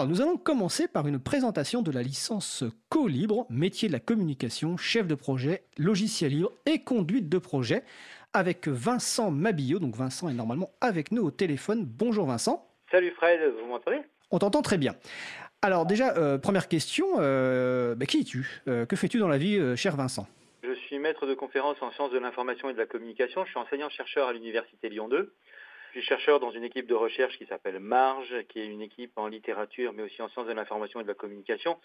Alors, nous allons commencer par une présentation de la licence Co-Libre, métier de la communication, chef de projet, logiciel libre et conduite de projet, avec Vincent Mabillot. Donc, Vincent est normalement avec nous au téléphone. Bonjour Vincent. Salut Fred, vous m'entendez? On t'entend très bien. Alors, déjà, euh, première question, euh, bah, qui es-tu? Euh, Que fais-tu dans la vie, cher Vincent? Je suis maître de conférences en sciences de l'information et de la communication. Je suis enseignant-chercheur à l'Université Lyon 2. Je suis chercheur dans une équipe de recherche qui s'appelle Marge, qui est une équipe en littérature, mais aussi en sciences de l'information et de la communication,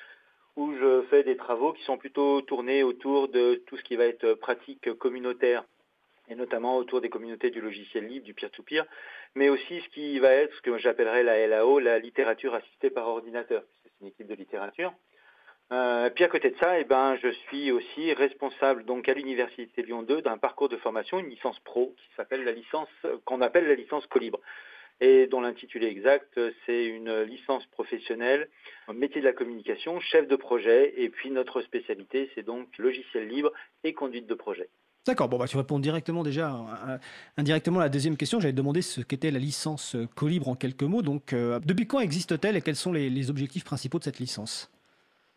où je fais des travaux qui sont plutôt tournés autour de tout ce qui va être pratique communautaire, et notamment autour des communautés du logiciel libre, du peer-to-peer, mais aussi ce qui va être ce que j'appellerais la LAO, la littérature assistée par ordinateur, c'est une équipe de littérature. Euh, puis à côté de ça, eh ben, je suis aussi responsable donc à l'université Lyon 2 d'un parcours de formation, une licence pro qui s'appelle la licence qu'on appelle la licence Colibre et dont l'intitulé exact c'est une licence professionnelle métier de la communication, chef de projet et puis notre spécialité c'est donc logiciel libre et conduite de projet. D'accord, bon, bah, tu réponds directement déjà, euh, indirectement à la deuxième question. J'avais demandé ce qu'était la licence Colibre en quelques mots. Donc, euh, depuis quand existe-t-elle et quels sont les objectifs principaux de cette licence?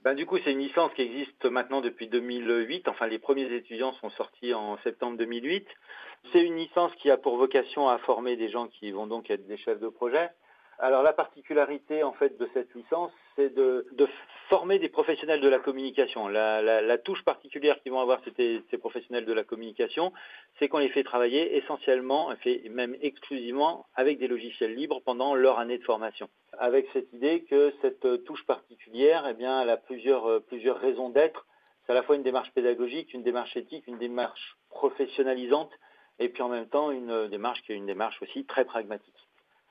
Ben, du coup, c'est une licence qui existe maintenant depuis 2008. Enfin, les premiers étudiants sont sortis en septembre 2008. C'est une licence qui a pour vocation à former des gens qui vont donc être des chefs de projet. Alors la particularité en fait de cette licence, c'est de, former des professionnels de la communication. La, touche particulière qu'ils vont avoir ces, ces, professionnels de la communication, c'est qu'on les fait travailler essentiellement, fait même exclusivement avec des logiciels libres pendant leur année de formation. Avec cette idée que cette touche particulière, eh bien, elle a plusieurs, plusieurs raisons d'être. C'est à la fois une démarche pédagogique, une démarche éthique, une démarche professionnalisante, et puis en même temps une démarche qui est une démarche aussi très pragmatique.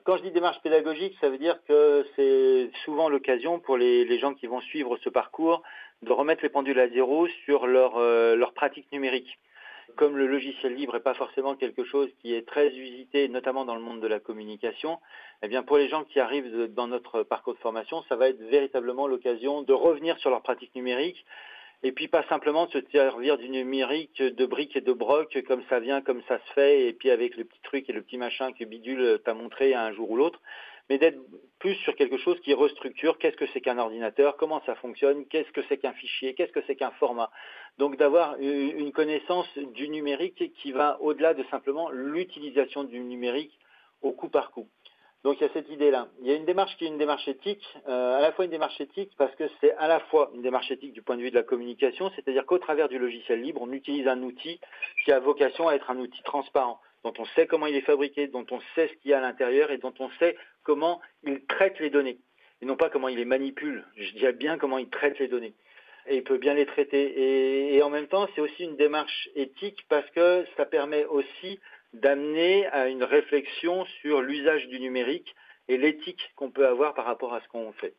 Quand je dis démarche pédagogique, ça veut dire que c'est souvent l'occasion pour les, gens qui vont suivre ce parcours de remettre les pendules à zéro sur leur, euh, pratique numérique. Comme le logiciel libre n'est pas forcément quelque chose qui est très usité, notamment dans le monde de la communication, eh bien pour les gens qui arrivent dans notre parcours de formation, ça va être véritablement l'occasion de revenir sur leur pratique numérique, et puis pas simplement se servir du numérique de briques et de brocs comme ça vient, comme ça se fait, et puis avec le petit truc et le petit machin que Bidule t'a montré un jour ou l'autre, mais d'être plus sur quelque chose qui restructure qu'est-ce que c'est qu'un ordinateur, comment ça fonctionne, qu'est-ce que c'est qu'un fichier, qu'est-ce que c'est qu'un format. Donc d'avoir une connaissance du numérique qui va au-delà de simplement l'utilisation du numérique au coup par coup. Donc il y a cette idée-là. Il y a une démarche qui est une démarche éthique, euh, à la fois une démarche éthique parce que c'est à la fois une démarche éthique du point de vue de la communication, c'est-à-dire qu'au travers du logiciel libre, on utilise un outil qui a vocation à être un outil transparent, dont on sait comment il est fabriqué, dont on sait ce qu'il y a à l'intérieur et dont on sait comment il traite les données. Et non pas comment il les manipule, je dirais bien comment il traite les données. Et il peut bien les traiter. Et en même temps, c'est aussi une démarche éthique parce que ça permet aussi d'amener à une réflexion sur l'usage du numérique et l'éthique qu'on peut avoir par rapport à ce qu'on fait.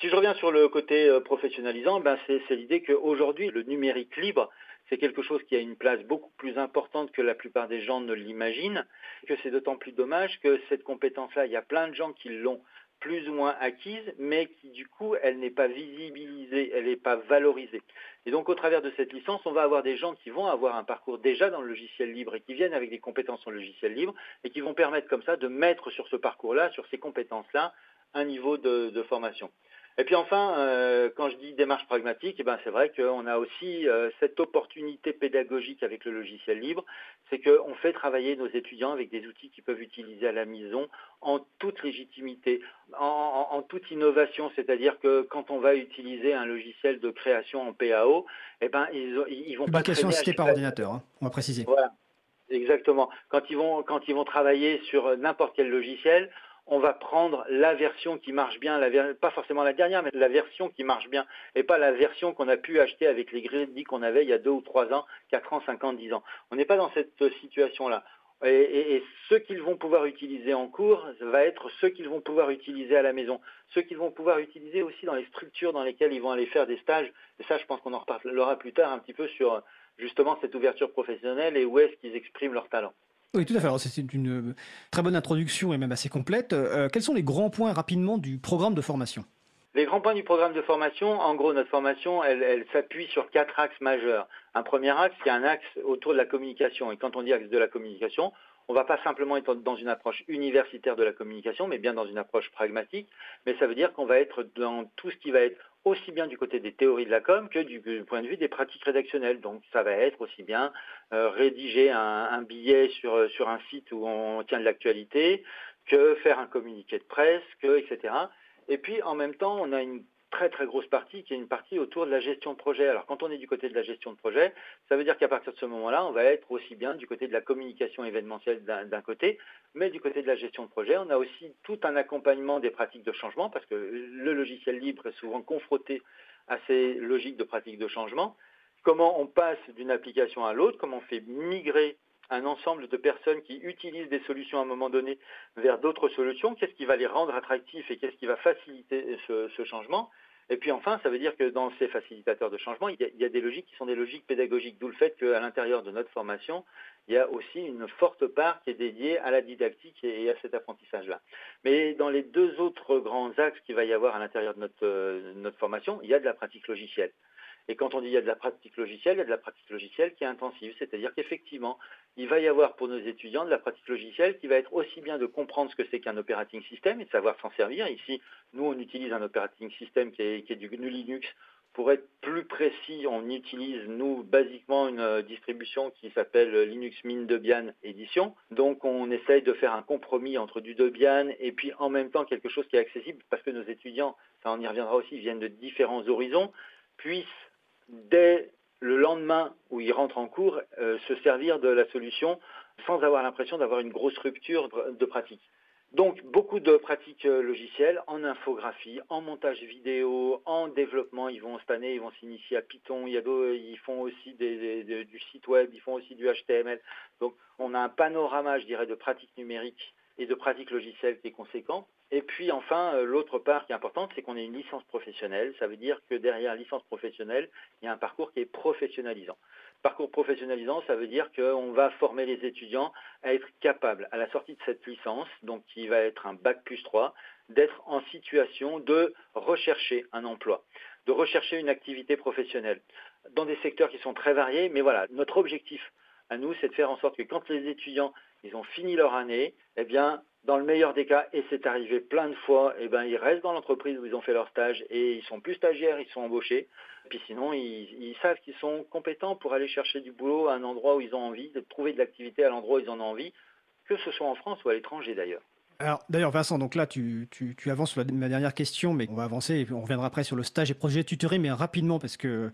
Si je reviens sur le côté professionnalisant, ben c'est l'idée qu'aujourd'hui, le numérique libre, c'est quelque chose qui a une place beaucoup plus importante que la plupart des gens ne l'imaginent, que c'est d'autant plus dommage que cette compétence-là, il y a plein de gens qui l'ont plus ou moins acquise, mais qui du coup, elle n'est pas visibilisée, elle n'est pas valorisée. Et donc, au travers de cette licence, on va avoir des gens qui vont avoir un parcours déjà dans le logiciel libre et qui viennent avec des compétences en logiciel libre et qui vont permettre comme ça de mettre sur ce parcours-là, sur ces compétences-là, un niveau de, de formation. Et puis enfin, euh, quand je dis démarche pragmatique, eh ben c'est vrai qu'on a aussi euh, cette opportunité pédagogique avec le logiciel libre, c'est qu'on fait travailler nos étudiants avec des outils qu'ils peuvent utiliser à la maison en toute légitimité, en, en, en toute innovation, c'est-à-dire que quand on va utiliser un logiciel de création en PAO, eh ben ils, ils vont pas création assistée par ordinateur, hein, on va préciser. Voilà. Exactement. Quand ils vont quand ils vont travailler sur n'importe quel logiciel, on va prendre la version qui marche bien, pas forcément la dernière, mais la version qui marche bien, et pas la version qu'on a pu acheter avec les crédits qu'on avait il y a deux ou trois ans, quatre ans, cinq ans, dix ans. On n'est pas dans cette situation-là. Et, et, et, ce qu'ils vont pouvoir utiliser en cours va être ce qu'ils vont pouvoir utiliser à la maison, ce qu'ils vont pouvoir utiliser aussi dans les structures dans lesquelles ils vont aller faire des stages. Et ça, je pense qu'on en reparlera plus tard un petit peu sur justement cette ouverture professionnelle et où est-ce qu'ils expriment leur talent. Oui, tout à fait. C'est une très bonne introduction et même assez complète. Euh, quels sont les grands points rapidement du programme de formation? Les grands points du programme de formation, en gros, notre formation, elle, elle s'appuie sur quatre axes majeurs. Un premier axe, qui est un axe autour de la communication. Et quand on dit axe de la communication, on ne va pas simplement être dans une approche universitaire de la communication, mais bien dans une approche pragmatique. Mais ça veut dire qu'on va être dans tout ce qui va être aussi bien du côté des théories de la com que du, point de vue des pratiques rédactionnelles. Donc ça va être aussi bien euh, rédiger un, billet sur, sur un site où on tient de l'actualité, que faire un communiqué de presse, que etc. Et puis en même temps, on a une très très grosse partie qui est une partie autour de la gestion de projet. Alors quand on est du côté de la gestion de projet, ça veut dire qu'à partir de ce moment-là, on va être aussi bien du côté de la communication événementielle d'un côté, mais du côté de la gestion de projet, on a aussi tout un accompagnement des pratiques de changement, parce que le logiciel libre est souvent confronté à ces logiques de pratiques de changement. Comment on passe d'une application à l'autre, comment on fait migrer un ensemble de personnes qui utilisent des solutions à un moment donné vers d'autres solutions, qu'est-ce qui va les rendre attractifs et qu'est-ce qui va faciliter ce, changement? Et puis enfin, ça veut dire que dans ces facilitateurs de changement, il y, a, des logiques qui sont des logiques pédagogiques, d'où le fait qu'à l'intérieur de notre formation, il y a aussi une forte part qui est dédiée à la didactique et à cet apprentissage-là. Mais dans les deux autres grands axes qu'il va y avoir à l'intérieur de notre, euh, notre formation, il y a de la pratique logicielle. Et quand on dit il y a de la pratique logicielle, il y a de la pratique logicielle qui est intensive, c'est-à-dire qu'effectivement, il va y avoir pour nos étudiants de la pratique logicielle qui va être aussi bien de comprendre ce que c'est qu'un operating system et de savoir s'en servir. Ici, nous, on utilise un operating system qui est, du GNU Linux. Pour être plus précis, on utilise, nous, basiquement une euh, distribution qui s'appelle Linux Mint Debian Edition. Donc, on essaye de faire un compromis entre du Debian et puis en même temps quelque chose qui est accessible parce que nos étudiants, ça on y reviendra aussi, viennent de différents horizons, puissent dès le lendemain où ils rentrent en cours, euh, se servir de la solution sans avoir l'impression d'avoir une grosse rupture de pratique. Donc beaucoup de pratiques euh, logicielles en infographie, en montage vidéo, en développement. Ils vont cette année, ils vont s'initier à Python. Ils font aussi du site web, ils font aussi du HTML. Donc on a un panorama, je dirais, de pratiques numériques et de pratiques logicielles qui est conséquent. Et puis enfin, euh, l'autre part qui est importante, c'est qu'on ait une licence professionnelle. Ça veut dire que derrière la licence professionnelle, il y a un parcours qui est professionnalisant. Parcours professionnalisant, ça veut dire qu'on va former les étudiants à être capables, à la sortie de cette licence, donc qui va être un bac plus 3, d'être en situation de rechercher un emploi, de rechercher une activité professionnelle dans des secteurs qui sont très variés. Mais voilà, notre objectif à nous, c'est de faire en sorte que quand les étudiants ils ont fini leur année, eh bien, dans le meilleur des cas, et c'est arrivé plein de fois, eh ben, ils restent dans l'entreprise où ils ont fait leur stage et ils sont plus stagiaires, ils sont embauchés. Puis sinon, ils, savent qu'ils sont compétents pour aller chercher du boulot à un endroit où ils ont envie, de trouver de l'activité à l'endroit où ils en ont envie, que ce soit en France ou à l'étranger d'ailleurs. Alors d'ailleurs Vincent, donc là tu, avances sur ma dernière question, mais on va avancer et on reviendra après sur le stage et projet tutoré, mais rapidement parce que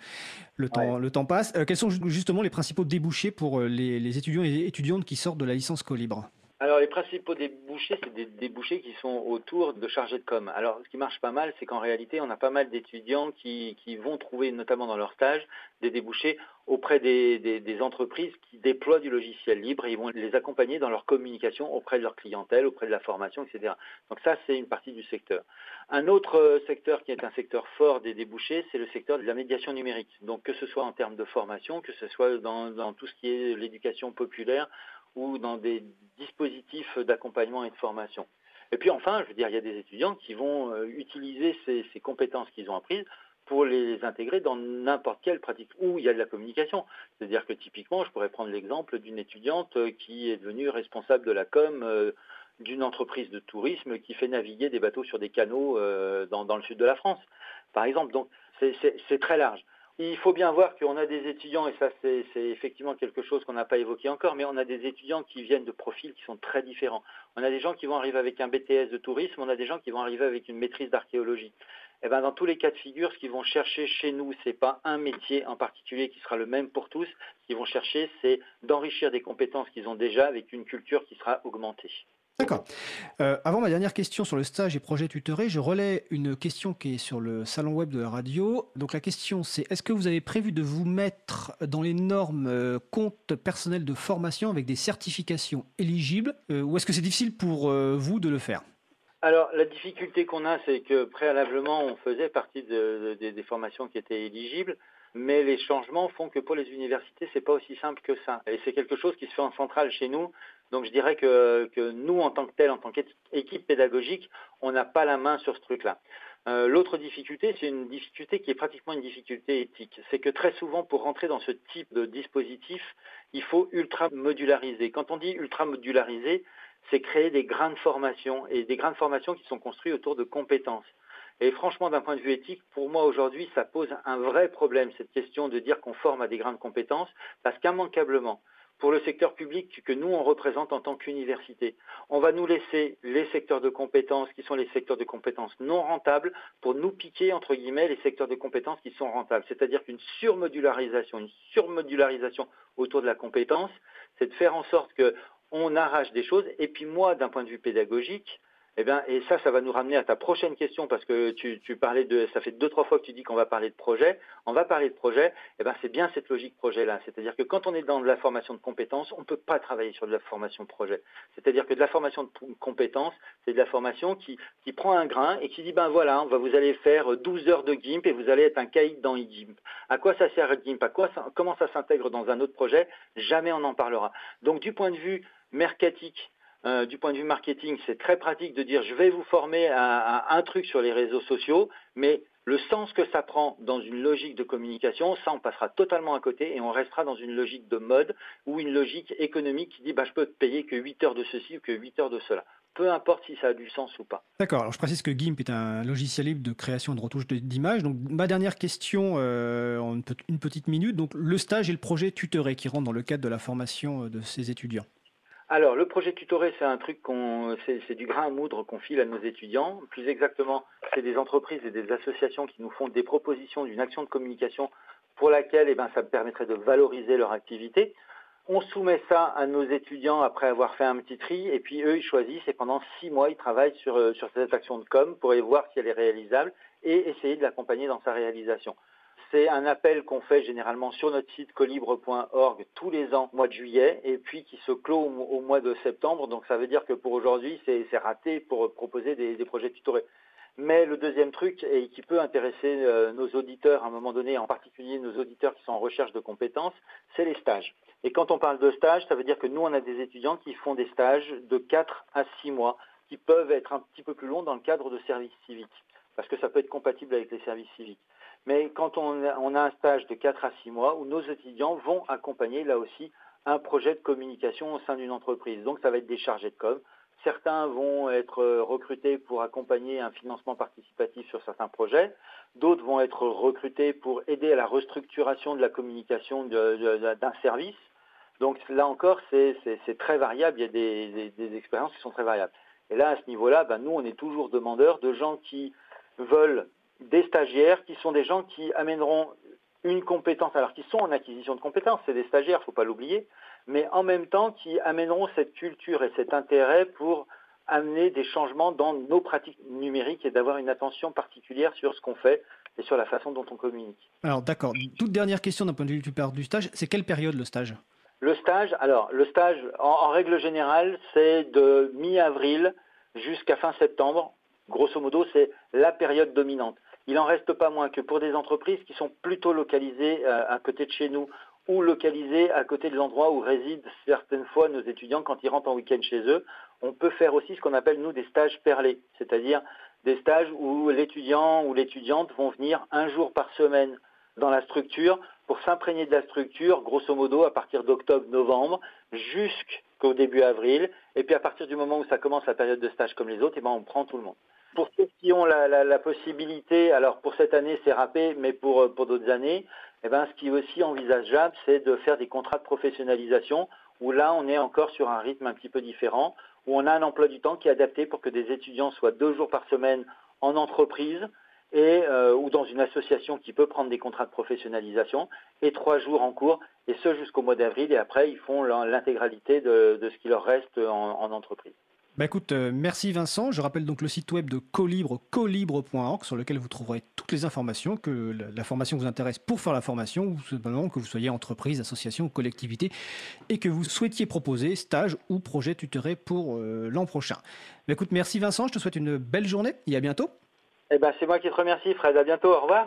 le temps, le temps passe. Euh, quels sont justement les principaux débouchés pour euh, les, les étudiants et étudiantes qui sortent de la licence Colibre? Alors les principaux débouchés, c'est des débouchés qui sont autour de chargés de com. Alors ce qui marche pas mal, c'est qu'en réalité, on a pas mal d'étudiants qui, vont trouver, notamment dans leur stage, des débouchés auprès des, entreprises qui déploient du logiciel libre et ils vont les accompagner dans leur communication auprès de leur clientèle, auprès de la formation, etc. Donc ça, c'est une partie du secteur. Un autre secteur qui est un secteur fort des débouchés, c'est le secteur de la médiation numérique. Donc que ce soit en termes de formation, que ce soit dans tout ce qui est l'éducation populaire ou dans des dispositifs d'accompagnement et de formation. Et puis enfin, je veux dire, il y a des étudiants qui vont euh, utiliser ces, compétences qu'ils ont apprises pour les intégrer dans n'importe quelle pratique où il y a de la communication. C'est-à-dire que typiquement, je pourrais prendre l'exemple d'une étudiante qui est devenue responsable de la com euh, d'une entreprise de tourisme qui fait naviguer des bateaux sur des canaux euh, dans, le sud de la France, par exemple. Donc c'est très large. Il faut bien voir qu'on a des étudiants, et ça c'est effectivement quelque chose qu'on n'a pas évoqué encore, mais on a des étudiants qui viennent de profils qui sont très différents. On a des gens qui vont arriver avec un BTS de tourisme, on a des gens qui vont arriver avec une maîtrise d'archéologie. Et eh ben, dans tous les cas de figure, ce qu'ils vont chercher chez nous, ce n'est pas un métier en particulier qui sera le même pour tous. Ce qu'ils vont chercher, c'est d'enrichir des compétences qu'ils ont déjà avec une culture qui sera augmentée. D'accord. Euh, avant ma dernière question sur le stage et projet tutoré, je relais une question qui est sur le salon web de la radio. Donc la question c'est est-ce que vous avez prévu de vous mettre dans les normes euh, compte personnel de formation avec des certifications éligibles euh, ou est-ce que c'est difficile pour vous de le faire? Alors la difficulté qu'on a, c'est que préalablement on faisait partie des formations qui étaient éligibles, mais les changements font que pour les universités c'est pas aussi simple que ça. Et c'est quelque chose qui se fait en centrale chez nous. Donc je dirais que, nous, en tant que tel, en tant qu'équipe pédagogique, on n'a pas la main sur ce truc-là. Euh, l'autre difficulté, c'est une difficulté qui est pratiquement une difficulté éthique. C'est que très souvent, pour rentrer dans ce type de dispositif, il faut ultra modulariser. Quand on dit ultra modulariser, c'est créer des grains de formation et des grains de qui sont construits autour de compétences. Et franchement, d'un point de vue éthique, pour moi aujourd'hui, ça pose un vrai problème, cette question de dire qu'on forme à des grains de compétences, parce qu'immanquablement, pour le secteur public que nous, on représente en tant qu'université. On va nous laisser les secteurs de compétences qui sont les secteurs de compétences non rentables pour nous piquer, entre guillemets, les secteurs de compétences qui sont rentables. C'est-à-dire qu'une surmodularisation, une surmodularisation autour de la compétence, c'est de faire en sorte qu'on arrache des choses. Et puis moi, d'un point de vue pédagogique, eh bien, et ça, ça va nous ramener à ta prochaine question parce que tu, parlais de, ça fait deux trois fois que tu dis qu'on va parler de projet. On va parler de projet. Eh bien, c'est bien cette logique projet-là. C'est-à-dire que quand on est dans de la formation de compétences, on ne peut pas travailler sur de la formation projet. C'est-à-dire que de la formation de compétences, c'est de la formation qui, qui prend un grain et qui dit ben voilà, vous allez faire 12 heures de GIMP et vous allez être un caïd dans GIMP. À quoi ça sert GIMP? À quoi comment ça s'intègre dans un autre projet? Jamais on en parlera. Donc, du point de vue mercatique euh, du point de vue marketing, c'est très pratique de dire je vais vous former à, un truc sur les réseaux sociaux, mais le sens que ça prend dans une logique de communication, ça on passera totalement à côté et on restera dans une logique de mode ou une logique économique qui dit bah, je peux te payer que 8 heures de ceci ou que 8 heures de cela. Peu importe si ça a du sens ou pas. D'accord, alors je précise que GIMP est un logiciel libre de création et de retouche d'images. Donc ma dernière question euh, en une petite minute, donc le stage et le projet tutoré qui rentrent dans le cadre de la formation euh, de ces étudiants. Alors, le projet tutoré, c'est un truc qu'on, c'est, du grain à moudre qu'on file à nos étudiants. Plus exactement, c'est des entreprises et des associations qui nous font des propositions d'une action de communication pour laquelle, eh ben, ça permettrait de valoriser leur activité. On soumet ça à nos étudiants après avoir fait un petit tri, et puis eux, ils choisissent, et pendant six mois, ils travaillent sur, euh, sur cette action de com pour voir si elle est réalisable et essayer de l'accompagner dans sa réalisation. C'est un appel qu'on fait généralement sur notre site colibre.org tous les ans, mois de juillet, et puis qui se clôt au, mois de septembre. Donc ça veut dire que pour aujourd'hui, c'est raté pour proposer des, projets tutorés. Mais le deuxième truc, et qui peut intéresser euh, nos auditeurs à un moment donné, en particulier nos auditeurs qui sont en recherche de compétences, c'est les stages. Et quand on parle de stages, ça veut dire que nous, on a des étudiants qui font des stages de 4 à 6 mois, qui peuvent être un petit peu plus longs dans le cadre de services civiques, parce que ça peut être compatible avec les services civiques mais quand on a, un stage de 4 à 6 mois où nos étudiants vont accompagner là aussi un projet de communication au sein d'une entreprise. Donc ça va être des chargés de com. Certains vont être recrutés pour accompagner un financement participatif sur certains projets. D'autres vont être recrutés pour aider à la restructuration de la communication d'un service. Donc là encore, c'est très variable. Il y a des, expériences qui sont très variables. Et là, à ce niveau-là, ben, nous, on est toujours demandeurs de gens qui veulent des stagiaires qui sont des gens qui amèneront une compétence, alors qui sont en acquisition de compétences, c'est des stagiaires, il ne faut pas l'oublier, mais en même temps qui amèneront cette culture et cet intérêt pour amener des changements dans nos pratiques numériques et d'avoir une attention particulière sur ce qu'on fait et sur la façon dont on communique. Alors d'accord, toute dernière question d'un point de vue du stage, c'est quelle période le stage? Le stage, alors le stage en règle générale c'est de mi-avril jusqu'à fin septembre. Grosso modo, c'est la période dominante il n'en reste pas moins que pour des entreprises qui sont plutôt localisées euh, à côté de chez nous ou localisées à côté de l'endroit où résident certaines fois nos étudiants quand ils rentrent en week-end chez eux, on peut faire aussi ce qu'on appelle nous des stages perlés, c'est-à-dire des stages où l'étudiant ou l'étudiante vont venir un jour par semaine dans la structure pour s'imprégner de la structure, grosso modo à partir d'octobre-novembre jusqu'au début avril. Et puis à partir du moment où ça commence la période de stage comme les autres, eh ben, on prend tout le monde. Pour ceux qui ont la, possibilité, alors pour cette année c'est râpé, mais pour, pour d'autres années, eh ben, ce qui est aussi envisageable, c'est de faire des contrats de professionnalisation, où là on est encore sur un rythme un petit peu différent, où on a un emploi du temps qui est adapté pour que des étudiants soient deux jours par semaine en entreprise, et, euh, ou dans une association qui peut prendre des contrats de professionnalisation, et trois jours en cours, et ce jusqu'au mois d'avril, et après ils font l'intégralité de, ce qui leur reste en entreprise. Bah euh, merci Vincent. Je rappelle donc le site web de Colibre, colibre.org, sur lequel vous trouverez toutes les informations, que la, formation vous intéresse pour faire la formation, ou que vous soyez entreprise, association, collectivité, et que vous souhaitiez proposer stage ou projet tutoré pour euh, l'an prochain. Bah écoute, merci Vincent, je te souhaite une belle journée et à bientôt. Eh ben, c'est moi qui te remercie Fred, à bientôt, au revoir.